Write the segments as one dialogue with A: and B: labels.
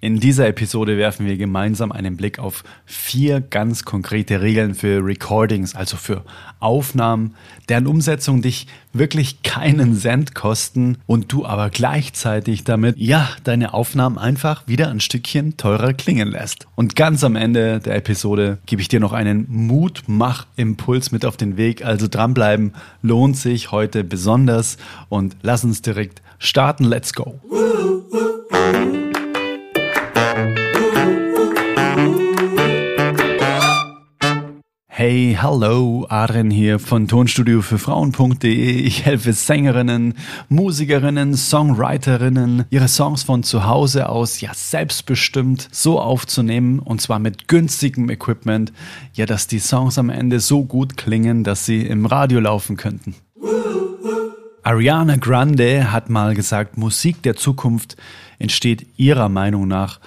A: In dieser Episode werfen wir gemeinsam einen Blick auf vier ganz konkrete Regeln für Recordings, also für Aufnahmen, deren Umsetzung dich wirklich keinen Cent kosten und du aber gleichzeitig damit, ja, deine Aufnahmen einfach wieder ein Stückchen teurer klingen lässt. Und ganz am Ende der Episode gebe ich dir noch einen Mutmach-Impuls mit auf den Weg, also dranbleiben lohnt sich heute besonders und lass uns direkt starten. Let's go! Hey, hallo, Adrian hier von Tonstudio für Frauen.de. Ich helfe Sängerinnen, Musikerinnen, Songwriterinnen, ihre Songs von zu Hause aus ja selbstbestimmt so aufzunehmen und zwar mit günstigem Equipment, ja, dass die Songs am Ende so gut klingen, dass sie im Radio laufen könnten. Ariana Grande hat mal gesagt, Musik der Zukunft entsteht ihrer Meinung nach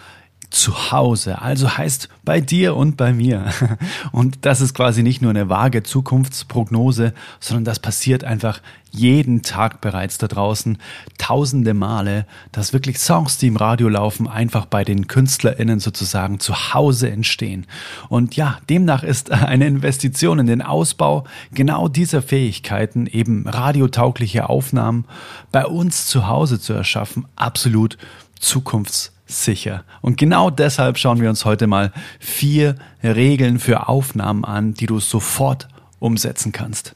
A: zu Hause. Also heißt bei dir und bei mir. Und das ist quasi nicht nur eine vage Zukunftsprognose, sondern das passiert einfach jeden Tag bereits da draußen tausende Male, dass wirklich Songs, die im Radio laufen, einfach bei den KünstlerInnen sozusagen zu Hause entstehen. Und ja, demnach ist eine Investition in den Ausbau genau dieser Fähigkeiten, eben radiotaugliche Aufnahmen bei uns zu Hause zu erschaffen, absolut zukunfts sicher. Und genau deshalb schauen wir uns heute mal vier Regeln für Aufnahmen an, die du sofort umsetzen kannst.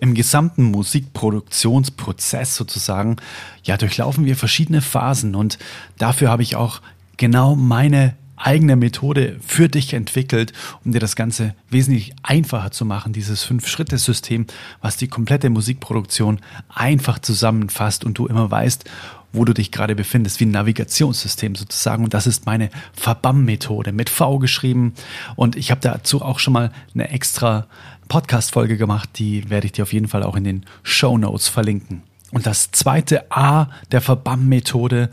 A: Im gesamten Musikproduktionsprozess sozusagen, ja, durchlaufen wir verschiedene Phasen und dafür habe ich auch genau meine eigene Methode für dich entwickelt, um dir das Ganze wesentlich einfacher zu machen, dieses Fünf-Schritte-System, was die komplette Musikproduktion einfach zusammenfasst und du immer weißt, wo du dich gerade befindest, wie ein Navigationssystem sozusagen. Und das ist meine Verbam-Methode mit V geschrieben. Und ich habe dazu auch schon mal eine extra Podcast-Folge gemacht, die werde ich dir auf jeden Fall auch in den Show Notes verlinken. Und das zweite A der Verbam-Methode,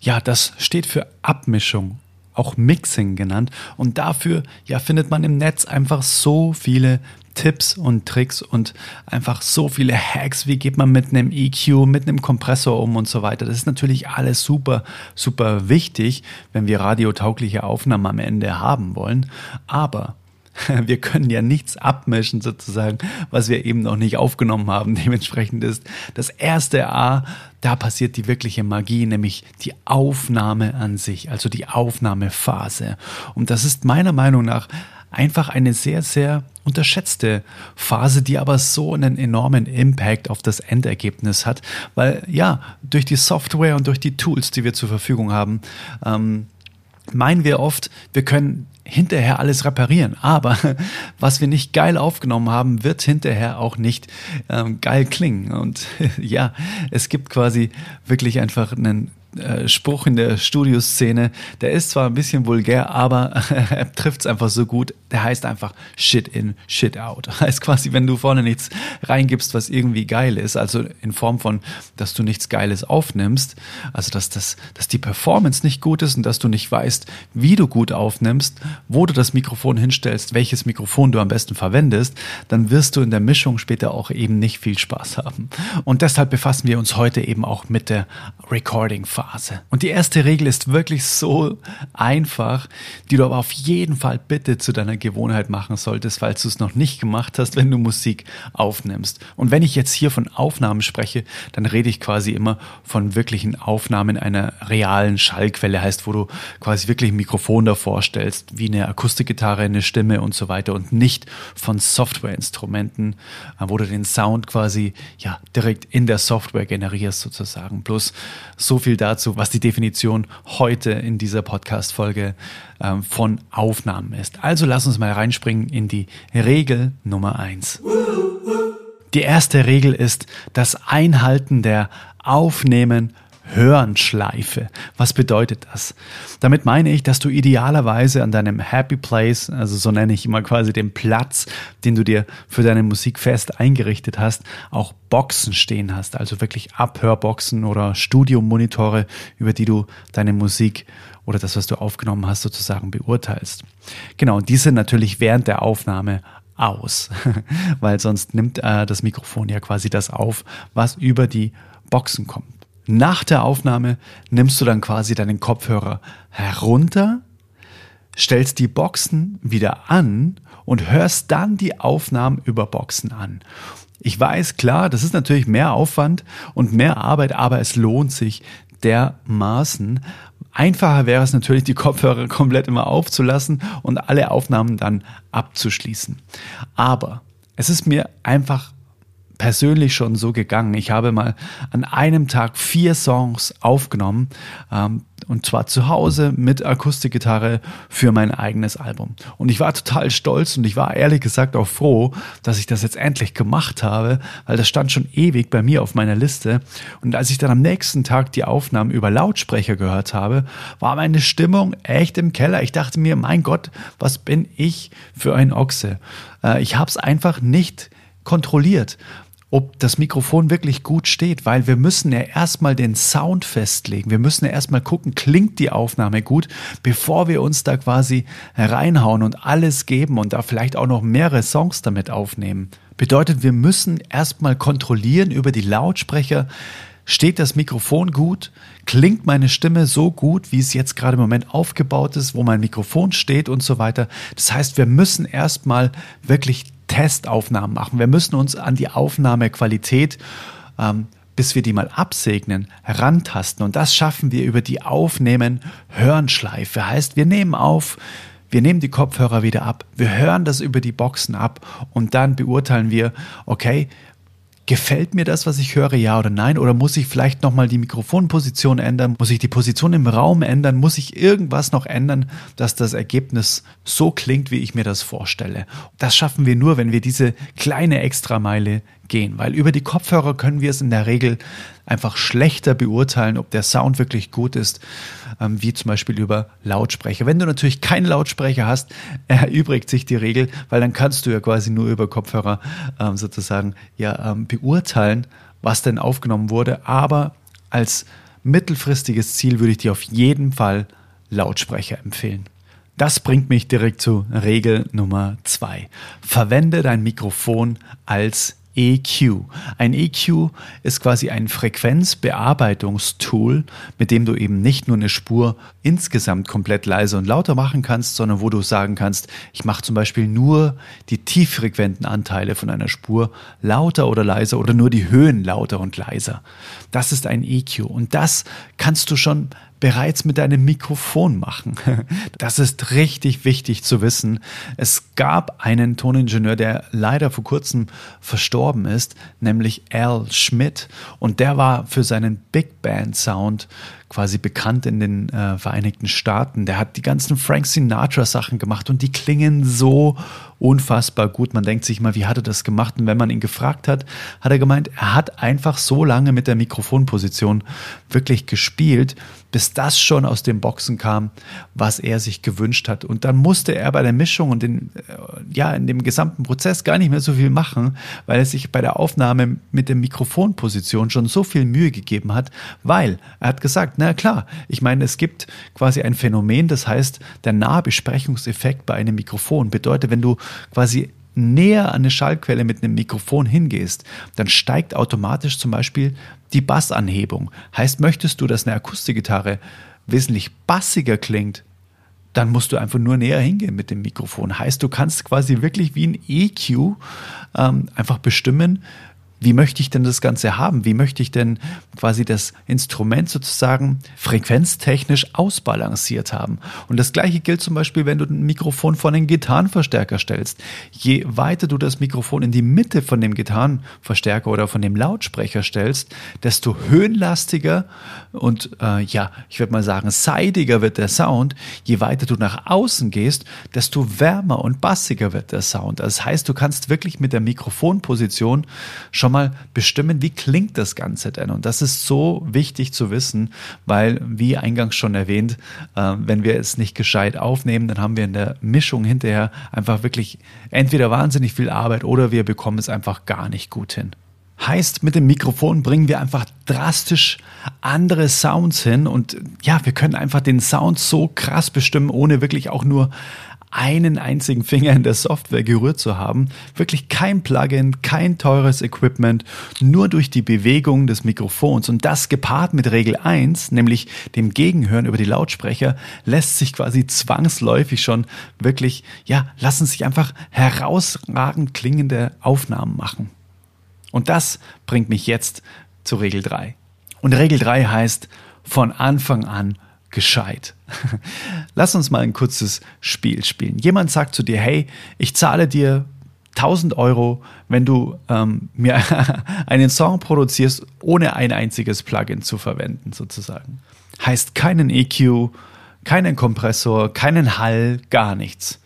A: ja, das steht für Abmischung auch Mixing genannt. Und dafür ja findet man im Netz einfach so viele Tipps und Tricks und einfach so viele Hacks, wie geht man mit einem EQ, mit einem Kompressor um und so weiter. Das ist natürlich alles super, super wichtig, wenn wir radiotaugliche Aufnahmen am Ende haben wollen. Aber wir können ja nichts abmischen sozusagen, was wir eben noch nicht aufgenommen haben. Dementsprechend ist das erste A, da passiert die wirkliche Magie, nämlich die Aufnahme an sich, also die Aufnahmephase. Und das ist meiner Meinung nach einfach eine sehr, sehr unterschätzte Phase, die aber so einen enormen Impact auf das Endergebnis hat, weil ja, durch die Software und durch die Tools, die wir zur Verfügung haben, ähm, meinen wir oft, wir können hinterher alles reparieren. Aber was wir nicht geil aufgenommen haben, wird hinterher auch nicht ähm, geil klingen. Und ja, es gibt quasi wirklich einfach einen äh, Spruch in der Studioszene, der ist zwar ein bisschen vulgär, aber er trifft es einfach so gut. Der heißt einfach Shit in, Shit out. Heißt quasi, wenn du vorne nichts reingibst, was irgendwie geil ist, also in Form von, dass du nichts Geiles aufnimmst, also dass, das, dass die Performance nicht gut ist und dass du nicht weißt, wie du gut aufnimmst, wo du das Mikrofon hinstellst, welches Mikrofon du am besten verwendest, dann wirst du in der Mischung später auch eben nicht viel Spaß haben. Und deshalb befassen wir uns heute eben auch mit der Recording-Phase. Phase. Und die erste Regel ist wirklich so einfach, die du aber auf jeden Fall bitte zu deiner Gewohnheit machen solltest, falls du es noch nicht gemacht hast, wenn du Musik aufnimmst. Und wenn ich jetzt hier von Aufnahmen spreche, dann rede ich quasi immer von wirklichen Aufnahmen einer realen Schallquelle, heißt, wo du quasi wirklich ein Mikrofon davor stellst, wie eine Akustikgitarre, eine Stimme und so weiter und nicht von Softwareinstrumenten, äh, wo du den Sound quasi ja direkt in der Software generierst sozusagen. Plus so viel dazu dazu, was die Definition heute in dieser Podcast-Folge ähm, von Aufnahmen ist. Also lass uns mal reinspringen in die Regel Nummer eins. Die erste Regel ist das Einhalten der Aufnehmen Hörenschleife. Was bedeutet das? Damit meine ich, dass du idealerweise an deinem Happy Place, also so nenne ich immer quasi den Platz, den du dir für deine Musik fest eingerichtet hast, auch Boxen stehen hast, also wirklich Abhörboxen oder Studiomonitore, über die du deine Musik oder das, was du aufgenommen hast, sozusagen beurteilst. Genau, und diese natürlich während der Aufnahme aus, weil sonst nimmt äh, das Mikrofon ja quasi das auf, was über die Boxen kommt. Nach der Aufnahme nimmst du dann quasi deinen Kopfhörer herunter, stellst die Boxen wieder an und hörst dann die Aufnahmen über Boxen an. Ich weiß, klar, das ist natürlich mehr Aufwand und mehr Arbeit, aber es lohnt sich dermaßen. Einfacher wäre es natürlich, die Kopfhörer komplett immer aufzulassen und alle Aufnahmen dann abzuschließen. Aber es ist mir einfach persönlich schon so gegangen. Ich habe mal an einem Tag vier Songs aufgenommen ähm, und zwar zu Hause mit Akustikgitarre für mein eigenes Album. Und ich war total stolz und ich war ehrlich gesagt auch froh, dass ich das jetzt endlich gemacht habe, weil das stand schon ewig bei mir auf meiner Liste. Und als ich dann am nächsten Tag die Aufnahmen über Lautsprecher gehört habe, war meine Stimmung echt im Keller. Ich dachte mir, mein Gott, was bin ich für ein Ochse? Äh, ich habe es einfach nicht kontrolliert ob das Mikrofon wirklich gut steht, weil wir müssen ja erstmal den Sound festlegen. Wir müssen ja erstmal gucken, klingt die Aufnahme gut, bevor wir uns da quasi reinhauen und alles geben und da vielleicht auch noch mehrere Songs damit aufnehmen. Bedeutet, wir müssen erstmal kontrollieren über die Lautsprecher, Steht das Mikrofon gut? Klingt meine Stimme so gut, wie es jetzt gerade im Moment aufgebaut ist, wo mein Mikrofon steht und so weiter? Das heißt, wir müssen erstmal wirklich Testaufnahmen machen. Wir müssen uns an die Aufnahmequalität, ähm, bis wir die mal absegnen, herantasten. Und das schaffen wir über die Aufnehmen-Hören-Schleife. Heißt, wir nehmen auf, wir nehmen die Kopfhörer wieder ab, wir hören das über die Boxen ab und dann beurteilen wir, okay, Gefällt mir das, was ich höre, ja oder nein? Oder muss ich vielleicht nochmal die Mikrofonposition ändern? Muss ich die Position im Raum ändern? Muss ich irgendwas noch ändern, dass das Ergebnis so klingt, wie ich mir das vorstelle? Das schaffen wir nur, wenn wir diese kleine Extrameile gehen, weil über die Kopfhörer können wir es in der Regel einfach schlechter beurteilen, ob der Sound wirklich gut ist, ähm, wie zum Beispiel über Lautsprecher. Wenn du natürlich keinen Lautsprecher hast, erübrigt sich die Regel, weil dann kannst du ja quasi nur über Kopfhörer ähm, sozusagen ja ähm, beurteilen, was denn aufgenommen wurde. Aber als mittelfristiges Ziel würde ich dir auf jeden Fall Lautsprecher empfehlen. Das bringt mich direkt zu Regel Nummer zwei. Verwende dein Mikrofon als EQ. Ein EQ ist quasi ein Frequenzbearbeitungstool, mit dem du eben nicht nur eine Spur insgesamt komplett leiser und lauter machen kannst, sondern wo du sagen kannst, ich mache zum Beispiel nur die tieffrequenten Anteile von einer Spur lauter oder leiser oder nur die Höhen lauter und leiser. Das ist ein EQ und das kannst du schon bereits mit deinem Mikrofon machen. Das ist richtig wichtig zu wissen. Es gab einen Toningenieur, der leider vor kurzem verstorben ist, nämlich Al Schmidt. Und der war für seinen Big Band Sound quasi bekannt in den äh, Vereinigten Staaten. Der hat die ganzen Frank Sinatra Sachen gemacht und die klingen so unfassbar gut. Man denkt sich mal, wie hat er das gemacht? Und wenn man ihn gefragt hat, hat er gemeint, er hat einfach so lange mit der Mikrofonposition wirklich gespielt, bis das schon aus den Boxen kam, was er sich gewünscht hat. Und dann musste er bei der Mischung und in, äh, ja, in dem gesamten Prozess gar nicht mehr so viel machen, weil er sich bei der Aufnahme mit der Mikrofonposition schon so viel Mühe gegeben hat, weil er hat gesagt, na klar, ich meine, es gibt quasi ein Phänomen, das heißt, der Nahbesprechungseffekt bei einem Mikrofon bedeutet, wenn du quasi näher an eine Schallquelle mit einem Mikrofon hingehst, dann steigt automatisch zum Beispiel die Bassanhebung. Heißt, möchtest du, dass eine Akustikgitarre wesentlich bassiger klingt, dann musst du einfach nur näher hingehen mit dem Mikrofon. Heißt, du kannst quasi wirklich wie ein EQ ähm, einfach bestimmen, wie möchte ich denn das Ganze haben? Wie möchte ich denn quasi das Instrument sozusagen frequenztechnisch ausbalanciert haben? Und das gleiche gilt zum Beispiel, wenn du ein Mikrofon von einem Gitarrenverstärker stellst. Je weiter du das Mikrofon in die Mitte von dem Gitarrenverstärker oder von dem Lautsprecher stellst, desto höhenlastiger und äh, ja, ich würde mal sagen, seidiger wird der Sound. Je weiter du nach außen gehst, desto wärmer und bassiger wird der Sound. Das heißt, du kannst wirklich mit der Mikrofonposition schon mal bestimmen, wie klingt das Ganze denn? Und das ist so wichtig zu wissen, weil, wie eingangs schon erwähnt, äh, wenn wir es nicht gescheit aufnehmen, dann haben wir in der Mischung hinterher einfach wirklich entweder wahnsinnig viel Arbeit oder wir bekommen es einfach gar nicht gut hin. Heißt, mit dem Mikrofon bringen wir einfach drastisch andere Sounds hin und ja, wir können einfach den Sound so krass bestimmen, ohne wirklich auch nur einen einzigen Finger in der Software gerührt zu haben. Wirklich kein Plugin, kein teures Equipment, nur durch die Bewegung des Mikrofons. Und das gepaart mit Regel 1, nämlich dem Gegenhören über die Lautsprecher, lässt sich quasi zwangsläufig schon wirklich, ja, lassen sich einfach herausragend klingende Aufnahmen machen. Und das bringt mich jetzt zu Regel 3. Und Regel 3 heißt von Anfang an gescheit. Lass uns mal ein kurzes Spiel spielen. Jemand sagt zu dir, hey, ich zahle dir 1000 Euro, wenn du ähm, mir einen Song produzierst, ohne ein einziges Plugin zu verwenden, sozusagen. Heißt keinen EQ, keinen Kompressor, keinen Hall, gar nichts.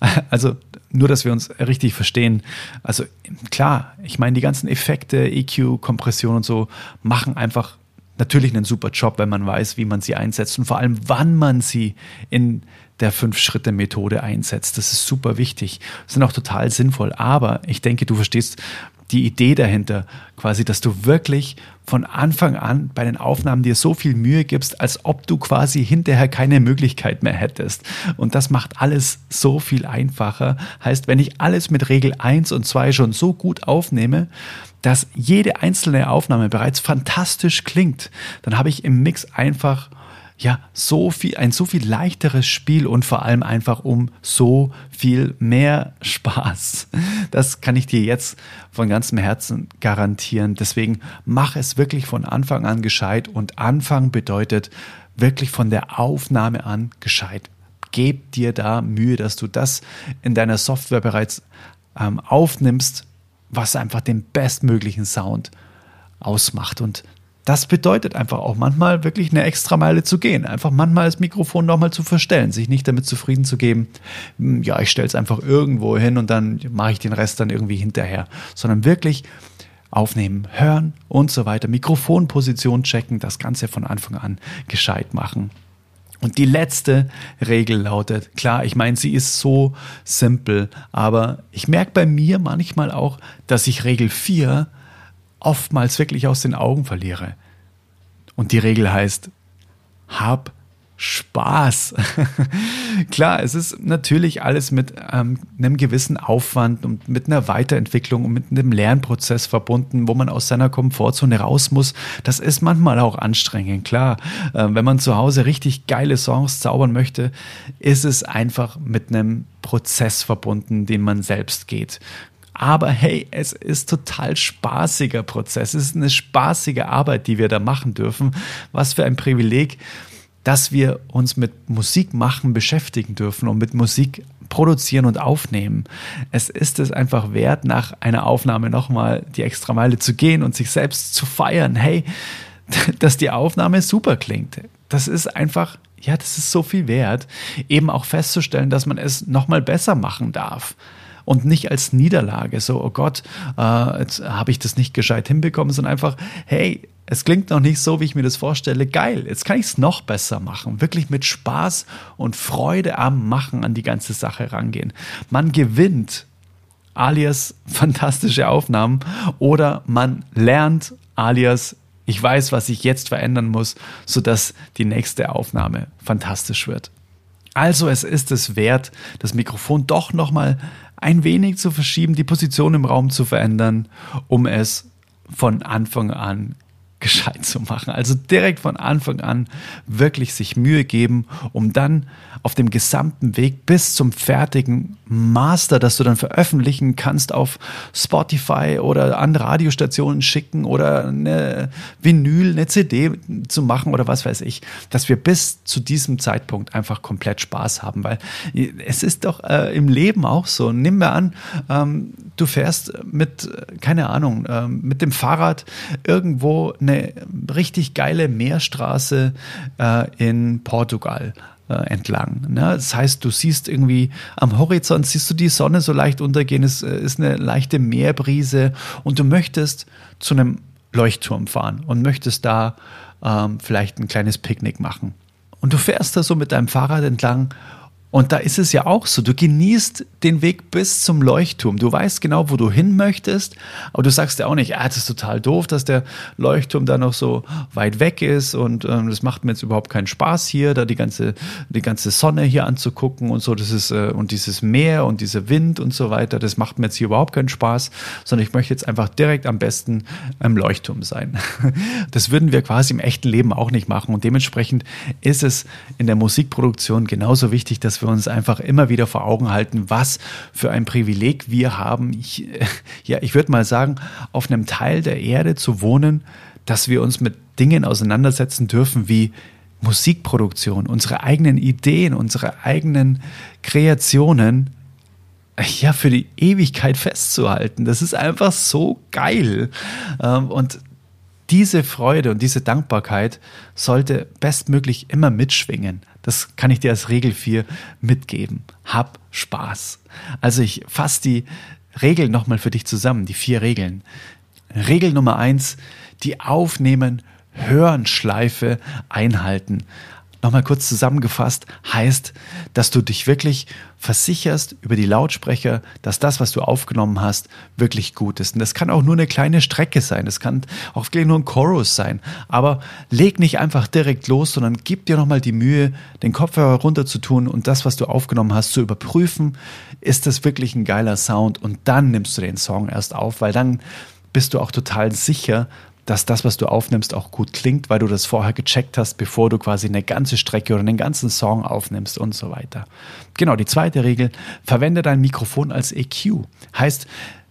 A: Also nur, dass wir uns richtig verstehen. Also klar, ich meine, die ganzen Effekte, EQ, Kompression und so machen einfach natürlich einen super Job, wenn man weiß, wie man sie einsetzt und vor allem, wann man sie in der Fünf-Schritte-Methode einsetzt. Das ist super wichtig. Sind auch total sinnvoll. Aber ich denke, du verstehst die Idee dahinter, quasi, dass du wirklich von Anfang an bei den Aufnahmen dir so viel Mühe gibst, als ob du quasi hinterher keine Möglichkeit mehr hättest. Und das macht alles so viel einfacher. Heißt, wenn ich alles mit Regel 1 und 2 schon so gut aufnehme, dass jede einzelne Aufnahme bereits fantastisch klingt, dann habe ich im Mix einfach ja so viel ein so viel leichteres Spiel und vor allem einfach um so viel mehr Spaß. Das kann ich dir jetzt von ganzem Herzen garantieren. Deswegen mach es wirklich von Anfang an gescheit und Anfang bedeutet wirklich von der Aufnahme an gescheit. Geb dir da Mühe, dass du das in deiner Software bereits ähm, aufnimmst was einfach den bestmöglichen Sound ausmacht. Und das bedeutet einfach auch manchmal wirklich eine extra Meile zu gehen. Einfach manchmal das Mikrofon nochmal zu verstellen, sich nicht damit zufrieden zu geben, hm, ja, ich stelle es einfach irgendwo hin und dann mache ich den Rest dann irgendwie hinterher, sondern wirklich aufnehmen, hören und so weiter, Mikrofonposition checken, das Ganze von Anfang an gescheit machen. Und die letzte Regel lautet, klar, ich meine, sie ist so simpel, aber ich merke bei mir manchmal auch, dass ich Regel 4 oftmals wirklich aus den Augen verliere. Und die Regel heißt, hab Spaß. Klar, es ist natürlich alles mit ähm, einem gewissen Aufwand und mit einer Weiterentwicklung und mit einem Lernprozess verbunden, wo man aus seiner Komfortzone raus muss. Das ist manchmal auch anstrengend. Klar, äh, wenn man zu Hause richtig geile Songs zaubern möchte, ist es einfach mit einem Prozess verbunden, den man selbst geht. Aber hey, es ist total spaßiger Prozess. Es ist eine spaßige Arbeit, die wir da machen dürfen. Was für ein Privileg dass wir uns mit Musik machen beschäftigen dürfen und mit Musik produzieren und aufnehmen. Es ist es einfach wert, nach einer Aufnahme nochmal die extra Meile zu gehen und sich selbst zu feiern. Hey, dass die Aufnahme super klingt. Das ist einfach, ja, das ist so viel wert. Eben auch festzustellen, dass man es nochmal besser machen darf und nicht als Niederlage, so, oh Gott, äh, jetzt habe ich das nicht gescheit hinbekommen, sondern einfach, hey, es klingt noch nicht so, wie ich mir das vorstelle. Geil, jetzt kann ich es noch besser machen. Wirklich mit Spaß und Freude am Machen an die ganze Sache rangehen. Man gewinnt, alias fantastische Aufnahmen, oder man lernt, alias ich weiß, was ich jetzt verändern muss, sodass die nächste Aufnahme fantastisch wird. Also es ist es wert, das Mikrofon doch nochmal ein wenig zu verschieben, die Position im Raum zu verändern, um es von Anfang an gescheit zu machen. Also direkt von Anfang an wirklich sich Mühe geben, um dann auf dem gesamten Weg bis zum fertigen Master, das du dann veröffentlichen kannst auf Spotify oder an Radiostationen schicken oder eine Vinyl, eine CD zu machen oder was weiß ich, dass wir bis zu diesem Zeitpunkt einfach komplett Spaß haben, weil es ist doch äh, im Leben auch so. Nimm mir an, ähm, du fährst mit, keine Ahnung, äh, mit dem Fahrrad irgendwo richtig geile Meerstraße äh, in Portugal äh, entlang. Ne? Das heißt, du siehst irgendwie am Horizont, siehst du die Sonne so leicht untergehen, es äh, ist eine leichte Meerbrise und du möchtest zu einem Leuchtturm fahren und möchtest da ähm, vielleicht ein kleines Picknick machen. Und du fährst da so mit deinem Fahrrad entlang Und da ist es ja auch so, du genießt den Weg bis zum Leuchtturm. Du weißt genau, wo du hin möchtest, aber du sagst ja auch nicht, ah, das ist total doof, dass der Leuchtturm da noch so weit weg ist und ähm, das macht mir jetzt überhaupt keinen Spaß hier, da die ganze, die ganze Sonne hier anzugucken und so, das ist, äh, und dieses Meer und dieser Wind und so weiter, das macht mir jetzt hier überhaupt keinen Spaß, sondern ich möchte jetzt einfach direkt am besten am Leuchtturm sein. Das würden wir quasi im echten Leben auch nicht machen und dementsprechend ist es in der Musikproduktion genauso wichtig, dass wir uns einfach immer wieder vor Augen halten, was für ein Privileg wir haben. Ich, ja, ich würde mal sagen, auf einem Teil der Erde zu wohnen, dass wir uns mit Dingen auseinandersetzen dürfen wie Musikproduktion, unsere eigenen Ideen, unsere eigenen Kreationen ja, für die Ewigkeit festzuhalten. Das ist einfach so geil. Ähm, und diese Freude und diese Dankbarkeit sollte bestmöglich immer mitschwingen. Das kann ich dir als Regel 4 mitgeben. Hab Spaß. Also ich fasse die Regeln nochmal für dich zusammen, die vier Regeln. Regel Nummer eins, die Aufnehmen, Hören Schleife einhalten nochmal kurz zusammengefasst, heißt, dass du dich wirklich versicherst über die Lautsprecher, dass das, was du aufgenommen hast, wirklich gut ist. Und das kann auch nur eine kleine Strecke sein, das kann auch wirklich nur ein Chorus sein. Aber leg nicht einfach direkt los, sondern gib dir nochmal die Mühe, den Kopfhörer runter zu tun und das, was du aufgenommen hast, zu überprüfen. Ist das wirklich ein geiler Sound? Und dann nimmst du den Song erst auf, weil dann bist du auch total sicher, dass das, was du aufnimmst, auch gut klingt, weil du das vorher gecheckt hast, bevor du quasi eine ganze Strecke oder einen ganzen Song aufnimmst und so weiter. Genau, die zweite Regel, verwende dein Mikrofon als EQ. Heißt,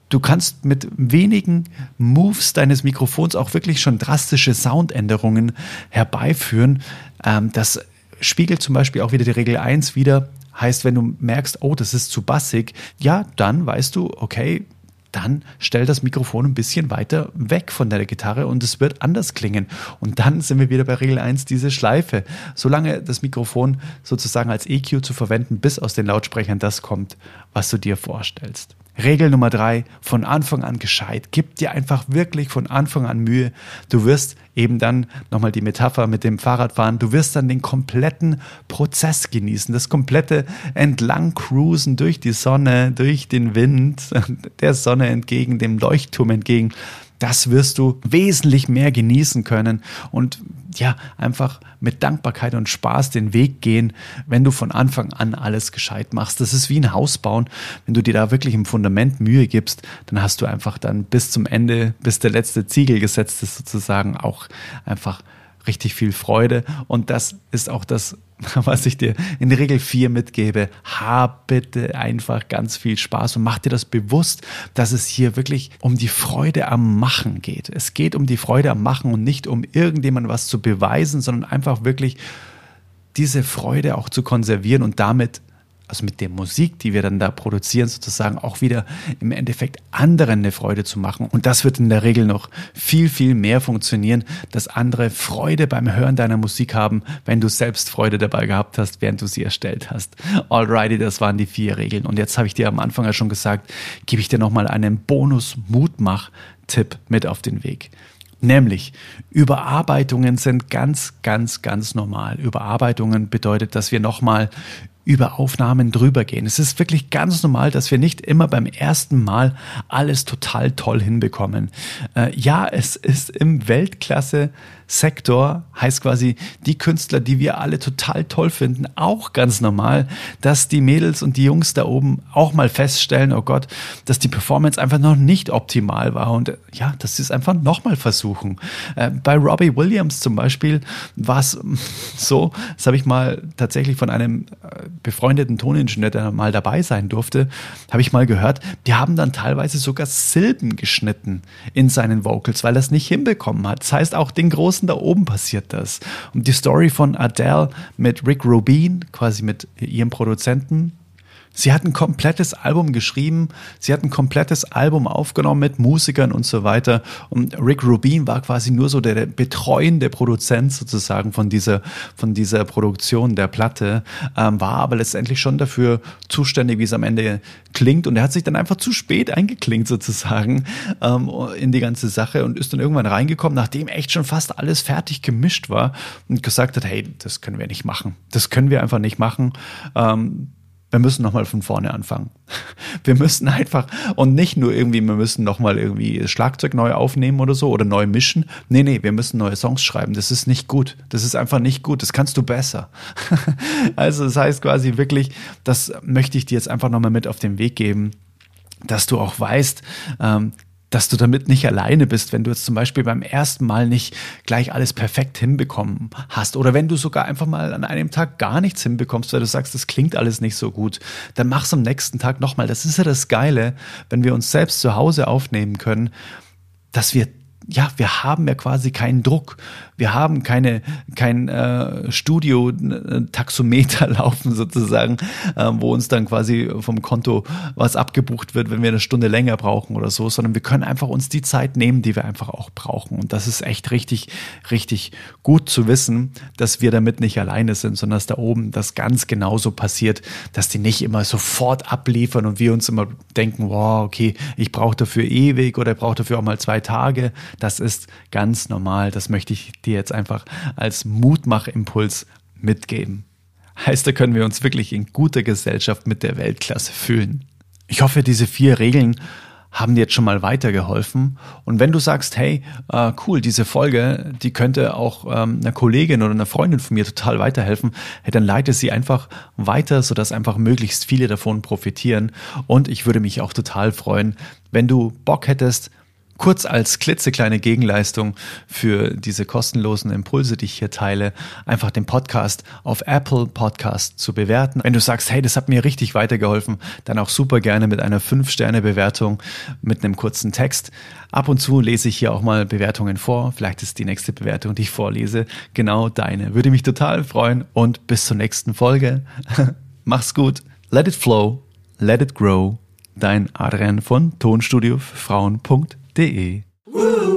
A: du kannst mit wenigen Moves deines Mikrofons auch wirklich schon drastische Soundänderungen herbeiführen. Ähm, das spiegelt zum Beispiel auch wieder die Regel 1 wieder. Heißt, wenn du merkst, oh, das ist zu bassig, ja, dann weißt du, okay, dann stell das Mikrofon ein bisschen weiter weg von der Gitarre und es wird anders klingen. Und dann sind wir wieder bei Regel 1, diese Schleife. Solange das Mikrofon sozusagen als EQ zu verwenden, bis aus den Lautsprechern das kommt, was du dir vorstellst. Regel Nummer drei, von Anfang an gescheit. Gib dir einfach wirklich von Anfang an Mühe. Du wirst eben dann nochmal die Metapher mit dem Fahrradfahren, du wirst dann den kompletten Prozess genießen, das komplette entlang cruisen durch die Sonne, durch den Wind, der Sonne entgegen, dem Leuchtturm entgegen das wirst du wesentlich mehr genießen können und ja, einfach mit Dankbarkeit und Spaß den Weg gehen, wenn du von Anfang an alles gescheit machst. Das ist wie ein Haus bauen. Wenn du dir da wirklich im Fundament Mühe gibst, dann hast du einfach dann bis zum Ende, bis der letzte Ziegel gesetzt ist, sozusagen auch einfach richtig viel Freude. Und das ist auch das, was ich dir in der Regel vier mitgebe. Hab bitte einfach ganz viel Spaß und mach dir das bewusst, dass es hier wirklich um die Freude am Machen geht. Es geht um die Freude am Machen und nicht um irgendjemand was zu beweisen, sondern einfach wirklich diese Freude auch zu konservieren und damit also mit der Musik, die wir dann da produzieren, sozusagen auch wieder im Endeffekt anderen eine Freude zu machen. Und das wird in der Regel noch viel, viel mehr funktionieren, dass andere Freude beim Hören deiner Musik haben, wenn du selbst Freude dabei gehabt hast, während du sie erstellt hast. Alrighty, das waren die vier Regeln. Und jetzt habe ich dir am Anfang ja schon gesagt, gebe ich dir nochmal einen Bonus-Mutmach-Tipp mit auf den Weg. Nämlich, Überarbeitungen sind ganz, ganz, ganz normal. Überarbeitungen bedeutet, dass wir nochmal über Aufnahmen drüber gehen. Es ist wirklich ganz normal, dass wir nicht immer beim ersten Mal alles total toll hinbekommen. Äh, ja, es ist im Weltklasse Sektor heißt quasi die Künstler, die wir alle total toll finden, auch ganz normal, dass die Mädels und die Jungs da oben auch mal feststellen, oh Gott, dass die Performance einfach noch nicht optimal war und äh, ja, dass sie es einfach nochmal versuchen. Äh, bei Robbie Williams zum Beispiel war es so, das habe ich mal tatsächlich von einem äh, befreundeten Toningenieur, der mal dabei sein durfte, habe ich mal gehört, die haben dann teilweise sogar Silben geschnitten in seinen Vocals, weil er es nicht hinbekommen hat. Das heißt, auch den großen Großen da oben passiert das. Und die Story von Adele mit Rick Rubin, quasi mit ihrem Produzenten, Sie hat ein komplettes Album geschrieben, sie hat ein komplettes Album aufgenommen mit Musikern und so weiter. Und Rick Rubin war quasi nur so der betreuende Produzent sozusagen von dieser, von dieser Produktion der Platte, ähm, war aber letztendlich schon dafür zuständig, wie es am Ende klingt. Und er hat sich dann einfach zu spät eingeklingt sozusagen ähm, in die ganze Sache und ist dann irgendwann reingekommen, nachdem echt schon fast alles fertig gemischt war und gesagt hat, hey, das können wir nicht machen. Das können wir einfach nicht machen. Ähm, wir müssen nochmal von vorne anfangen. Wir müssen einfach und nicht nur irgendwie, wir müssen nochmal irgendwie Schlagzeug neu aufnehmen oder so oder neu mischen. Nee, nee, wir müssen neue Songs schreiben. Das ist nicht gut. Das ist einfach nicht gut. Das kannst du besser. Also das heißt quasi wirklich, das möchte ich dir jetzt einfach nochmal mit auf den Weg geben dass du auch weißt, ähm, dass du damit nicht alleine bist, wenn du jetzt zum Beispiel beim ersten Mal nicht gleich alles perfekt hinbekommen hast oder wenn du sogar einfach mal an einem Tag gar nichts hinbekommst, weil du sagst, das klingt alles nicht so gut, dann mach's am nächsten Tag nochmal. Das ist ja das Geile, wenn wir uns selbst zu Hause aufnehmen können, dass wir ja, wir haben ja quasi keinen Druck. Wir haben keine, kein äh, Studio-Taxometer laufen sozusagen, äh, wo uns dann quasi vom Konto was abgebucht wird, wenn wir eine Stunde länger brauchen oder so, sondern wir können einfach uns die Zeit nehmen, die wir einfach auch brauchen. Und das ist echt richtig, richtig gut zu wissen, dass wir damit nicht alleine sind, sondern dass da oben das ganz genauso passiert, dass die nicht immer sofort abliefern und wir uns immer denken, wow, okay, ich brauche dafür ewig oder ich brauche dafür auch mal zwei Tage das ist ganz normal. Das möchte ich dir jetzt einfach als Mutmachimpuls mitgeben. Heißt, da können wir uns wirklich in guter Gesellschaft mit der Weltklasse fühlen. Ich hoffe, diese vier Regeln haben dir jetzt schon mal weitergeholfen. Und wenn du sagst, hey, äh, cool, diese Folge, die könnte auch ähm, einer Kollegin oder einer Freundin von mir total weiterhelfen, dann leite sie einfach weiter, sodass einfach möglichst viele davon profitieren. Und ich würde mich auch total freuen, wenn du Bock hättest, kurz als klitzekleine Gegenleistung für diese kostenlosen Impulse, die ich hier teile, einfach den Podcast auf Apple Podcast zu bewerten. Wenn du sagst, hey, das hat mir richtig weitergeholfen, dann auch super gerne mit einer 5-Sterne-Bewertung mit einem kurzen Text. Ab und zu lese ich hier auch mal Bewertungen vor. Vielleicht ist die nächste Bewertung, die ich vorlese, genau deine. Würde mich total freuen und bis zur nächsten Folge. Mach's gut. Let it flow. Let it grow. Dein Adrian von Tonstudio für Frauen.de woo!